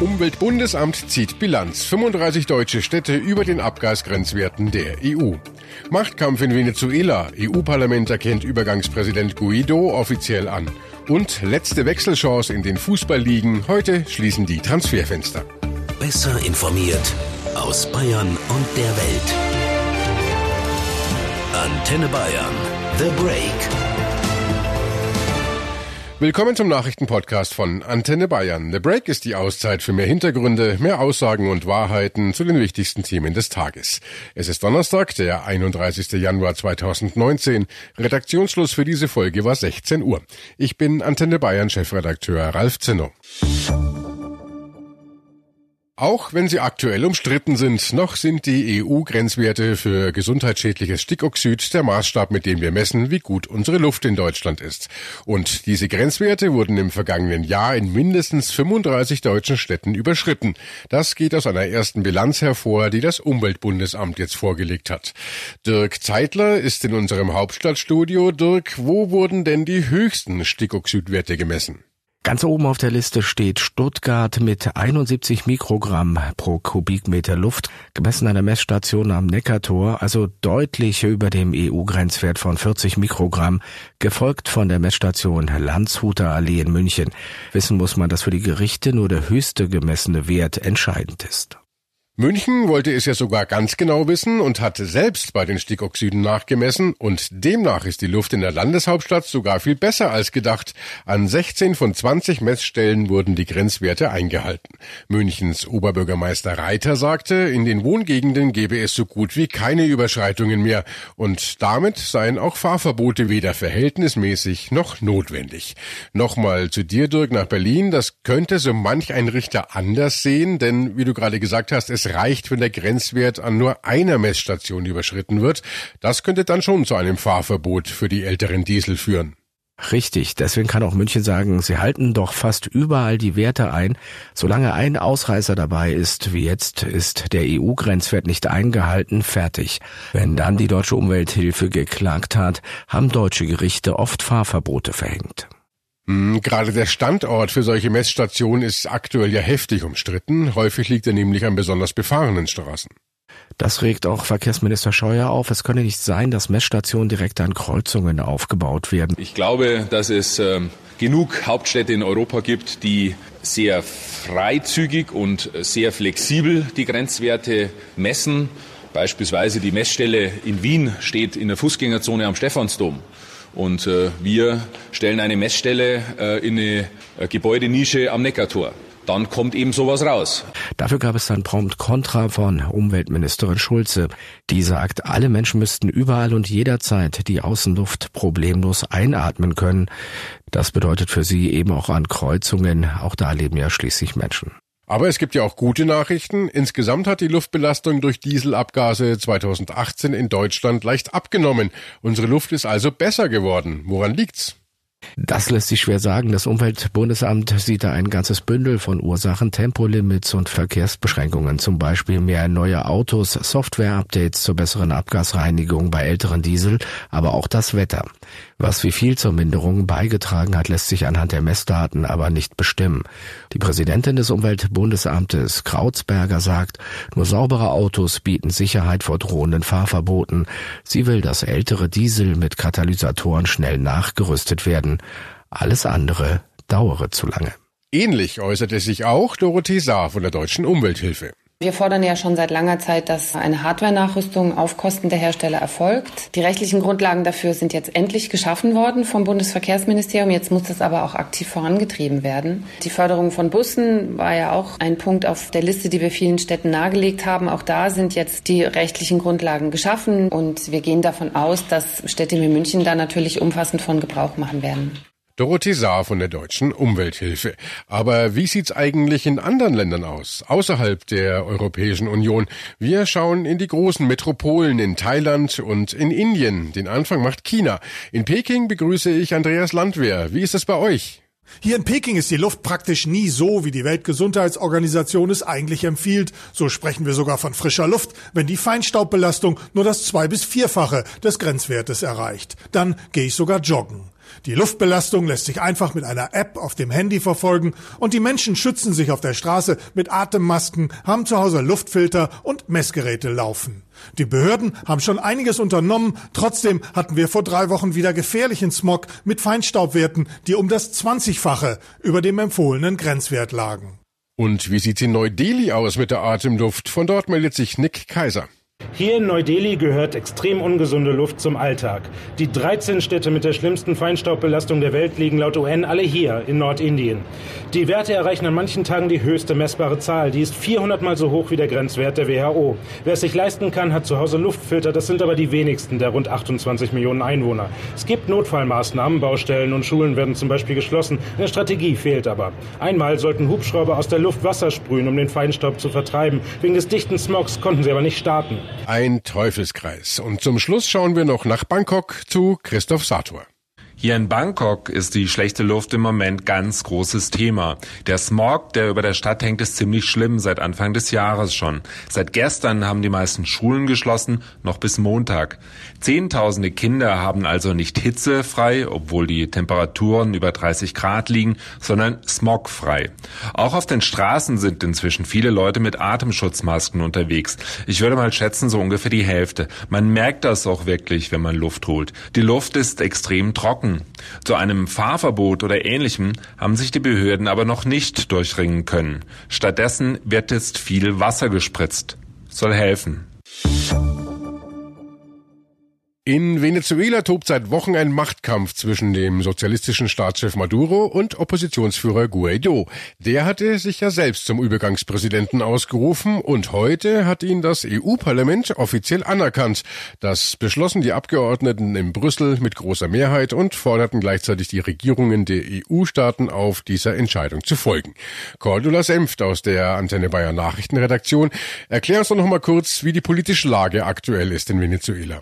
Umweltbundesamt zieht Bilanz. 35 deutsche Städte über den Abgasgrenzwerten der EU. Machtkampf in Venezuela. EU-Parlament erkennt Übergangspräsident Guido offiziell an. Und letzte Wechselchance in den Fußballligen. Heute schließen die Transferfenster. Besser informiert aus Bayern und der Welt. Antenne Bayern. The Break. Willkommen zum Nachrichtenpodcast von Antenne Bayern. The Break ist die Auszeit für mehr Hintergründe, mehr Aussagen und Wahrheiten zu den wichtigsten Themen des Tages. Es ist Donnerstag, der 31. Januar 2019. Redaktionsschluss für diese Folge war 16 Uhr. Ich bin Antenne Bayern Chefredakteur Ralf Zinno. Auch wenn sie aktuell umstritten sind, noch sind die EU-Grenzwerte für gesundheitsschädliches Stickoxid der Maßstab, mit dem wir messen, wie gut unsere Luft in Deutschland ist. Und diese Grenzwerte wurden im vergangenen Jahr in mindestens 35 deutschen Städten überschritten. Das geht aus einer ersten Bilanz hervor, die das Umweltbundesamt jetzt vorgelegt hat. Dirk Zeitler ist in unserem Hauptstadtstudio. Dirk, wo wurden denn die höchsten Stickoxidwerte gemessen? Ganz oben auf der Liste steht Stuttgart mit 71 Mikrogramm pro Kubikmeter Luft, gemessen an der Messstation am Neckartor, also deutlich über dem EU-Grenzwert von 40 Mikrogramm, gefolgt von der Messstation Landshuter Allee in München. Wissen muss man, dass für die Gerichte nur der höchste gemessene Wert entscheidend ist. München wollte es ja sogar ganz genau wissen und hat selbst bei den Stickoxiden nachgemessen und demnach ist die Luft in der Landeshauptstadt sogar viel besser als gedacht. An 16 von 20 Messstellen wurden die Grenzwerte eingehalten. Münchens Oberbürgermeister Reiter sagte, in den Wohngegenden gebe es so gut wie keine Überschreitungen mehr und damit seien auch Fahrverbote weder verhältnismäßig noch notwendig. Nochmal zu dir, Dirk, nach Berlin. Das könnte so manch ein Richter anders sehen, denn wie du gerade gesagt hast, es reicht, wenn der Grenzwert an nur einer Messstation überschritten wird. Das könnte dann schon zu einem Fahrverbot für die älteren Diesel führen. Richtig, deswegen kann auch München sagen, sie halten doch fast überall die Werte ein. Solange ein Ausreißer dabei ist, wie jetzt, ist der EU-Grenzwert nicht eingehalten, fertig. Wenn dann die deutsche Umwelthilfe geklagt hat, haben deutsche Gerichte oft Fahrverbote verhängt. Hm, gerade der Standort für solche Messstationen ist aktuell ja heftig umstritten. Häufig liegt er nämlich an besonders befahrenen Straßen. Das regt auch Verkehrsminister Scheuer auf. Es könne nicht sein, dass Messstationen direkt an Kreuzungen aufgebaut werden. Ich glaube, dass es äh, genug Hauptstädte in Europa gibt, die sehr freizügig und sehr flexibel die Grenzwerte messen. Beispielsweise die Messstelle in Wien steht in der Fußgängerzone am Stephansdom. Und äh, wir stellen eine Messstelle äh, in eine äh, Gebäudenische am Neckartor dann kommt eben sowas raus. Dafür gab es dann prompt Kontra von Umweltministerin Schulze. Die sagt, alle Menschen müssten überall und jederzeit die Außenluft problemlos einatmen können. Das bedeutet für sie eben auch an Kreuzungen. Auch da leben ja schließlich Menschen. Aber es gibt ja auch gute Nachrichten. Insgesamt hat die Luftbelastung durch Dieselabgase 2018 in Deutschland leicht abgenommen. Unsere Luft ist also besser geworden. Woran liegt's? Das lässt sich schwer sagen. Das Umweltbundesamt sieht da ein ganzes Bündel von Ursachen, Tempolimits und Verkehrsbeschränkungen, zum Beispiel mehr neue Autos, Software-Updates zur besseren Abgasreinigung bei älteren Diesel, aber auch das Wetter. Was wie viel zur Minderung beigetragen hat, lässt sich anhand der Messdaten aber nicht bestimmen. Die Präsidentin des Umweltbundesamtes Krautsberger sagt, nur saubere Autos bieten Sicherheit vor drohenden Fahrverboten. Sie will, dass ältere Diesel mit Katalysatoren schnell nachgerüstet werden. Alles andere dauere zu lange. Ähnlich äußerte sich auch Dorothee Saar von der Deutschen Umwelthilfe. Wir fordern ja schon seit langer Zeit, dass eine Hardware-Nachrüstung auf Kosten der Hersteller erfolgt. Die rechtlichen Grundlagen dafür sind jetzt endlich geschaffen worden vom Bundesverkehrsministerium. Jetzt muss das aber auch aktiv vorangetrieben werden. Die Förderung von Bussen war ja auch ein Punkt auf der Liste, die wir vielen Städten nahegelegt haben. Auch da sind jetzt die rechtlichen Grundlagen geschaffen und wir gehen davon aus, dass Städte wie München da natürlich umfassend von Gebrauch machen werden. Dorothee Saar von der Deutschen Umwelthilfe. Aber wie sieht's eigentlich in anderen Ländern aus, außerhalb der Europäischen Union? Wir schauen in die großen Metropolen in Thailand und in Indien. Den Anfang macht China. In Peking begrüße ich Andreas Landwehr. Wie ist es bei euch? Hier in Peking ist die Luft praktisch nie so, wie die Weltgesundheitsorganisation es eigentlich empfiehlt. So sprechen wir sogar von frischer Luft, wenn die Feinstaubbelastung nur das zwei- bis vierfache des Grenzwertes erreicht. Dann gehe ich sogar joggen. Die Luftbelastung lässt sich einfach mit einer App auf dem Handy verfolgen und die Menschen schützen sich auf der Straße mit Atemmasken, haben zu Hause Luftfilter und Messgeräte laufen. Die Behörden haben schon einiges unternommen, trotzdem hatten wir vor drei Wochen wieder gefährlichen Smog mit Feinstaubwerten, die um das 20-fache über dem empfohlenen Grenzwert lagen. Und wie sieht's in Neu-Delhi aus mit der Atemluft? Von dort meldet sich Nick Kaiser. Hier in Neu-Delhi gehört extrem ungesunde Luft zum Alltag. Die 13 Städte mit der schlimmsten Feinstaubbelastung der Welt liegen laut UN alle hier in Nordindien. Die Werte erreichen an manchen Tagen die höchste messbare Zahl. Die ist 400 mal so hoch wie der Grenzwert der WHO. Wer es sich leisten kann, hat zu Hause Luftfilter. Das sind aber die wenigsten der rund 28 Millionen Einwohner. Es gibt Notfallmaßnahmen. Baustellen und Schulen werden zum Beispiel geschlossen. Eine Strategie fehlt aber. Einmal sollten Hubschrauber aus der Luft Wasser sprühen, um den Feinstaub zu vertreiben. Wegen des dichten Smogs konnten sie aber nicht starten. Ein Teufelskreis. Und zum Schluss schauen wir noch nach Bangkok zu Christoph Sator. Hier in Bangkok ist die schlechte Luft im Moment ganz großes Thema. Der Smog, der über der Stadt hängt, ist ziemlich schlimm seit Anfang des Jahres schon. Seit gestern haben die meisten Schulen geschlossen, noch bis Montag. Zehntausende Kinder haben also nicht hitzefrei, obwohl die Temperaturen über 30 Grad liegen, sondern smogfrei. Auch auf den Straßen sind inzwischen viele Leute mit Atemschutzmasken unterwegs. Ich würde mal schätzen, so ungefähr die Hälfte. Man merkt das auch wirklich, wenn man Luft holt. Die Luft ist extrem trocken. Zu einem Fahrverbot oder ähnlichem haben sich die Behörden aber noch nicht durchringen können. Stattdessen wird jetzt viel Wasser gespritzt. Soll helfen. In Venezuela tobt seit Wochen ein Machtkampf zwischen dem sozialistischen Staatschef Maduro und Oppositionsführer Guaido. Der hatte sich ja selbst zum Übergangspräsidenten ausgerufen und heute hat ihn das EU-Parlament offiziell anerkannt. Das beschlossen die Abgeordneten in Brüssel mit großer Mehrheit und forderten gleichzeitig die Regierungen der EU-Staaten auf, dieser Entscheidung zu folgen. Cordula Senft aus der Antenne Bayern Nachrichtenredaktion. Erklär uns doch noch mal kurz, wie die politische Lage aktuell ist in Venezuela.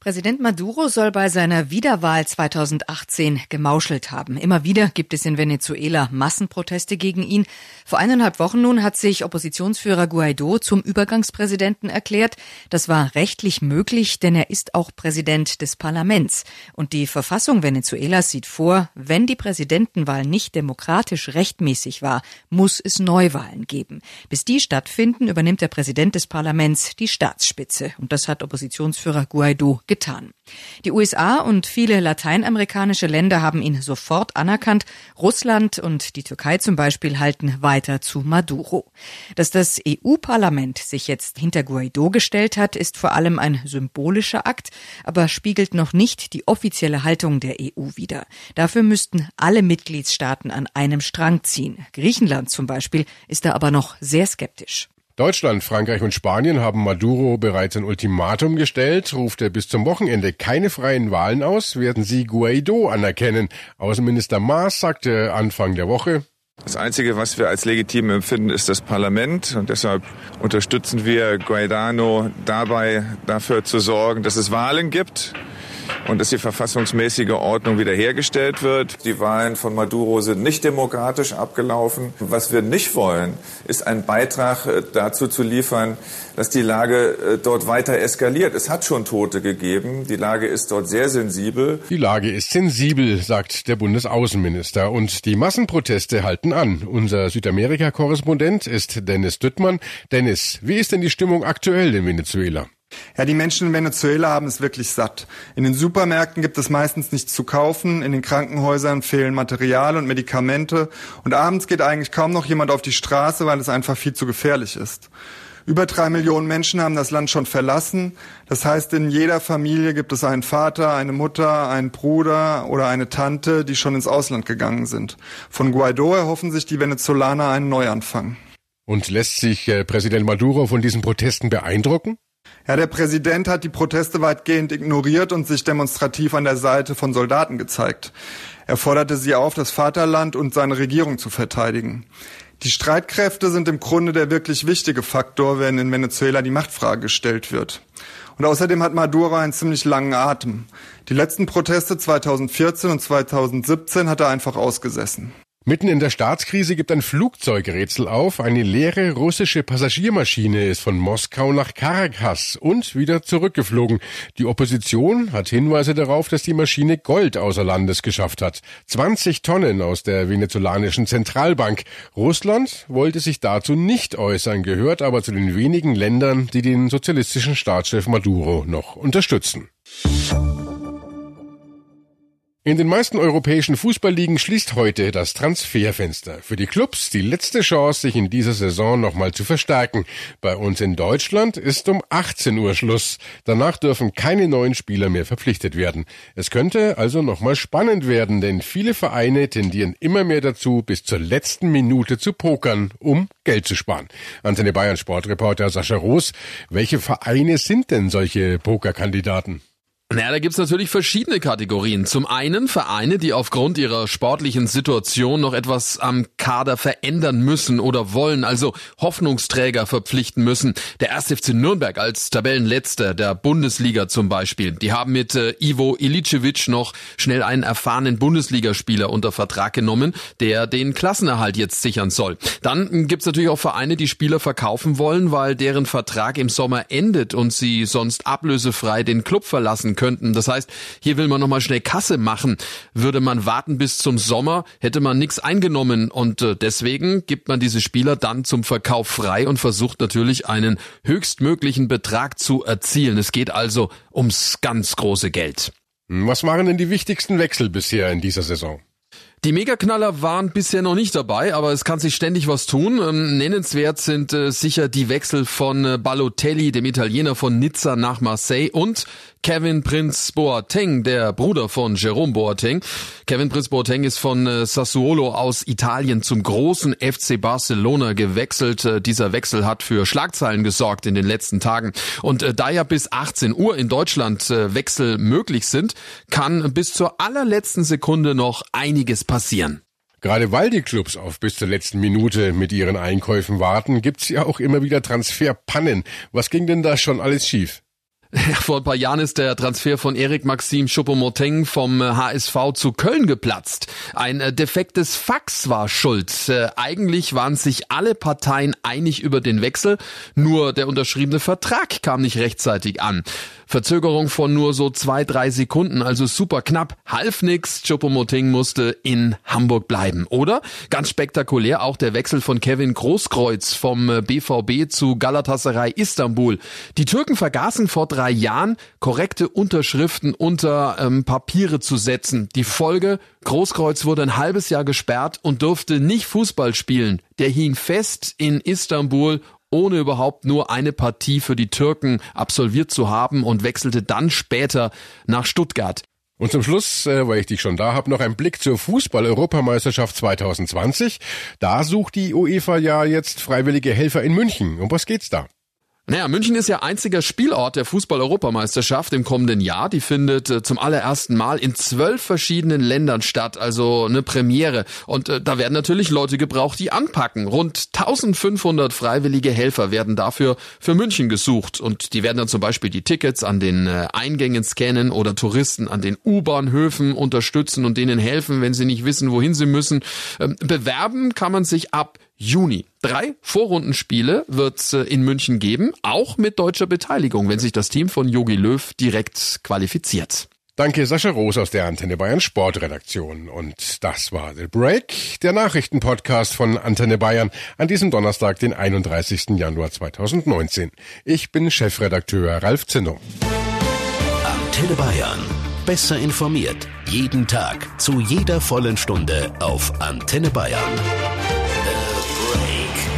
Präsident Maduro soll bei seiner Wiederwahl 2018 gemauschelt haben. Immer wieder gibt es in Venezuela Massenproteste gegen ihn. Vor eineinhalb Wochen nun hat sich Oppositionsführer Guaido zum Übergangspräsidenten erklärt. Das war rechtlich möglich, denn er ist auch Präsident des Parlaments. Und die Verfassung Venezuelas sieht vor, wenn die Präsidentenwahl nicht demokratisch rechtmäßig war, muss es Neuwahlen geben. Bis die stattfinden, übernimmt der Präsident des Parlaments die Staatsspitze. Und das hat Oppositionsführer Guaido getan. Die USA und viele lateinamerikanische Länder haben ihn sofort anerkannt. Russland und die Türkei zum Beispiel halten weiter zu Maduro. Dass das EU-Parlament sich jetzt hinter Guaido gestellt hat, ist vor allem ein symbolischer Akt, aber spiegelt noch nicht die offizielle Haltung der EU wider. Dafür müssten alle Mitgliedstaaten an einem Strang ziehen. Griechenland zum Beispiel ist da aber noch sehr skeptisch. Deutschland, Frankreich und Spanien haben Maduro bereits ein Ultimatum gestellt. Ruft er bis zum Wochenende keine freien Wahlen aus, werden sie Guaido anerkennen. Außenminister Maas sagte Anfang der Woche, das Einzige, was wir als legitim empfinden, ist das Parlament. Und deshalb unterstützen wir Guaidano dabei, dafür zu sorgen, dass es Wahlen gibt und dass die verfassungsmäßige Ordnung wiederhergestellt wird. Die Wahlen von Maduro sind nicht demokratisch abgelaufen. Was wir nicht wollen, ist einen Beitrag äh, dazu zu liefern, dass die Lage äh, dort weiter eskaliert. Es hat schon Tote gegeben. Die Lage ist dort sehr sensibel. Die Lage ist sensibel, sagt der Bundesaußenminister. Und die Massenproteste halten an. Unser Südamerika-Korrespondent ist Dennis Düttmann. Dennis, wie ist denn die Stimmung aktuell in Venezuela? Ja, die Menschen in Venezuela haben es wirklich satt. In den Supermärkten gibt es meistens nichts zu kaufen, in den Krankenhäusern fehlen Material und Medikamente und abends geht eigentlich kaum noch jemand auf die Straße, weil es einfach viel zu gefährlich ist. Über drei Millionen Menschen haben das Land schon verlassen. Das heißt, in jeder Familie gibt es einen Vater, eine Mutter, einen Bruder oder eine Tante, die schon ins Ausland gegangen sind. Von Guaido erhoffen sich die Venezolaner einen Neuanfang. Und lässt sich äh, Präsident Maduro von diesen Protesten beeindrucken? Ja, der Präsident hat die Proteste weitgehend ignoriert und sich demonstrativ an der Seite von Soldaten gezeigt. Er forderte sie auf, das Vaterland und seine Regierung zu verteidigen. Die Streitkräfte sind im Grunde der wirklich wichtige Faktor, wenn in Venezuela die Machtfrage gestellt wird. Und außerdem hat Maduro einen ziemlich langen Atem. Die letzten Proteste 2014 und 2017 hat er einfach ausgesessen. Mitten in der Staatskrise gibt ein Flugzeugrätsel auf. Eine leere russische Passagiermaschine ist von Moskau nach Caracas und wieder zurückgeflogen. Die Opposition hat Hinweise darauf, dass die Maschine Gold außer Landes geschafft hat. 20 Tonnen aus der venezolanischen Zentralbank. Russland wollte sich dazu nicht äußern, gehört aber zu den wenigen Ländern, die den sozialistischen Staatschef Maduro noch unterstützen. In den meisten europäischen Fußballligen schließt heute das Transferfenster. Für die Clubs die letzte Chance, sich in dieser Saison nochmal zu verstärken. Bei uns in Deutschland ist um 18 Uhr Schluss. Danach dürfen keine neuen Spieler mehr verpflichtet werden. Es könnte also nochmal spannend werden, denn viele Vereine tendieren immer mehr dazu, bis zur letzten Minute zu pokern, um Geld zu sparen. Antenne Bayern Sportreporter Sascha Roos, welche Vereine sind denn solche Pokerkandidaten? Naja, da gibt's natürlich verschiedene Kategorien. Zum einen Vereine, die aufgrund ihrer sportlichen Situation noch etwas am Kader verändern müssen oder wollen, also Hoffnungsträger verpflichten müssen. Der 1. FC Nürnberg als Tabellenletzter der Bundesliga zum Beispiel. Die haben mit äh, Ivo Ilicevic noch schnell einen erfahrenen Bundesligaspieler unter Vertrag genommen, der den Klassenerhalt jetzt sichern soll. Dann gibt's natürlich auch Vereine, die Spieler verkaufen wollen, weil deren Vertrag im Sommer endet und sie sonst ablösefrei den Club verlassen könnten. Das heißt, hier will man nochmal schnell Kasse machen. Würde man warten bis zum Sommer, hätte man nichts eingenommen und äh, deswegen gibt man diese Spieler dann zum Verkauf frei und versucht natürlich einen höchstmöglichen Betrag zu erzielen. Es geht also ums ganz große Geld. Was waren denn die wichtigsten Wechsel bisher in dieser Saison? Die Megaknaller waren bisher noch nicht dabei, aber es kann sich ständig was tun. Ähm, nennenswert sind äh, sicher die Wechsel von äh, Balotelli, dem Italiener von Nizza nach Marseille und Kevin Prinz Boateng, der Bruder von Jerome Boateng. Kevin Prinz Boateng ist von äh, Sassuolo aus Italien zum großen FC Barcelona gewechselt. Äh, dieser Wechsel hat für Schlagzeilen gesorgt in den letzten Tagen. Und äh, da ja bis 18 Uhr in Deutschland Wechsel möglich sind, kann bis zur allerletzten Sekunde noch einiges passieren. Gerade weil die Clubs auf bis zur letzten Minute mit ihren Einkäufen warten, gibt's ja auch immer wieder Transferpannen. Was ging denn da schon alles schief? Vor ein paar Jahren ist der Transfer von Erik Maxim Choupo-Moting vom HSV äh, zu Köln geplatzt. Ein äh, defektes Fax war schuld. Äh, eigentlich waren sich alle Parteien einig über den Wechsel, nur der unterschriebene Vertrag kam nicht rechtzeitig an. Verzögerung von nur so zwei, drei Sekunden, also super knapp, half nix. Choupo-Moting musste in Hamburg bleiben. Oder, ganz spektakulär, auch der Wechsel von Kevin Großkreuz vom BVB zu Galatasaray Istanbul. Die Türken vergaßen vor drei drei Jahren korrekte Unterschriften unter ähm, Papiere zu setzen. Die Folge, Großkreuz wurde ein halbes Jahr gesperrt und durfte nicht Fußball spielen. Der hing fest in Istanbul ohne überhaupt nur eine Partie für die Türken absolviert zu haben und wechselte dann später nach Stuttgart. Und zum Schluss, äh, weil ich dich schon da habe, noch ein Blick zur Fußball-Europameisterschaft 2020. Da sucht die UEFA ja jetzt freiwillige Helfer in München. Um was geht's da? Naja, München ist ja einziger Spielort der Fußball-Europameisterschaft im kommenden Jahr. Die findet äh, zum allerersten Mal in zwölf verschiedenen Ländern statt, also eine Premiere. Und äh, da werden natürlich Leute gebraucht, die anpacken. Rund 1500 freiwillige Helfer werden dafür für München gesucht. Und die werden dann zum Beispiel die Tickets an den äh, Eingängen scannen oder Touristen an den U-Bahnhöfen unterstützen und denen helfen, wenn sie nicht wissen, wohin sie müssen. Ähm, bewerben kann man sich ab Juni. Drei Vorrundenspiele wird es äh, in München geben, auch mit deutscher Beteiligung, wenn sich das Team von Jogi Löw direkt qualifiziert. Danke Sascha Roos aus der Antenne Bayern Sportredaktion. Und das war The Break, der Nachrichtenpodcast von Antenne Bayern an diesem Donnerstag, den 31. Januar 2019. Ich bin Chefredakteur Ralf Zinno. Antenne Bayern. Besser informiert. Jeden Tag. Zu jeder vollen Stunde auf Antenne Bayern.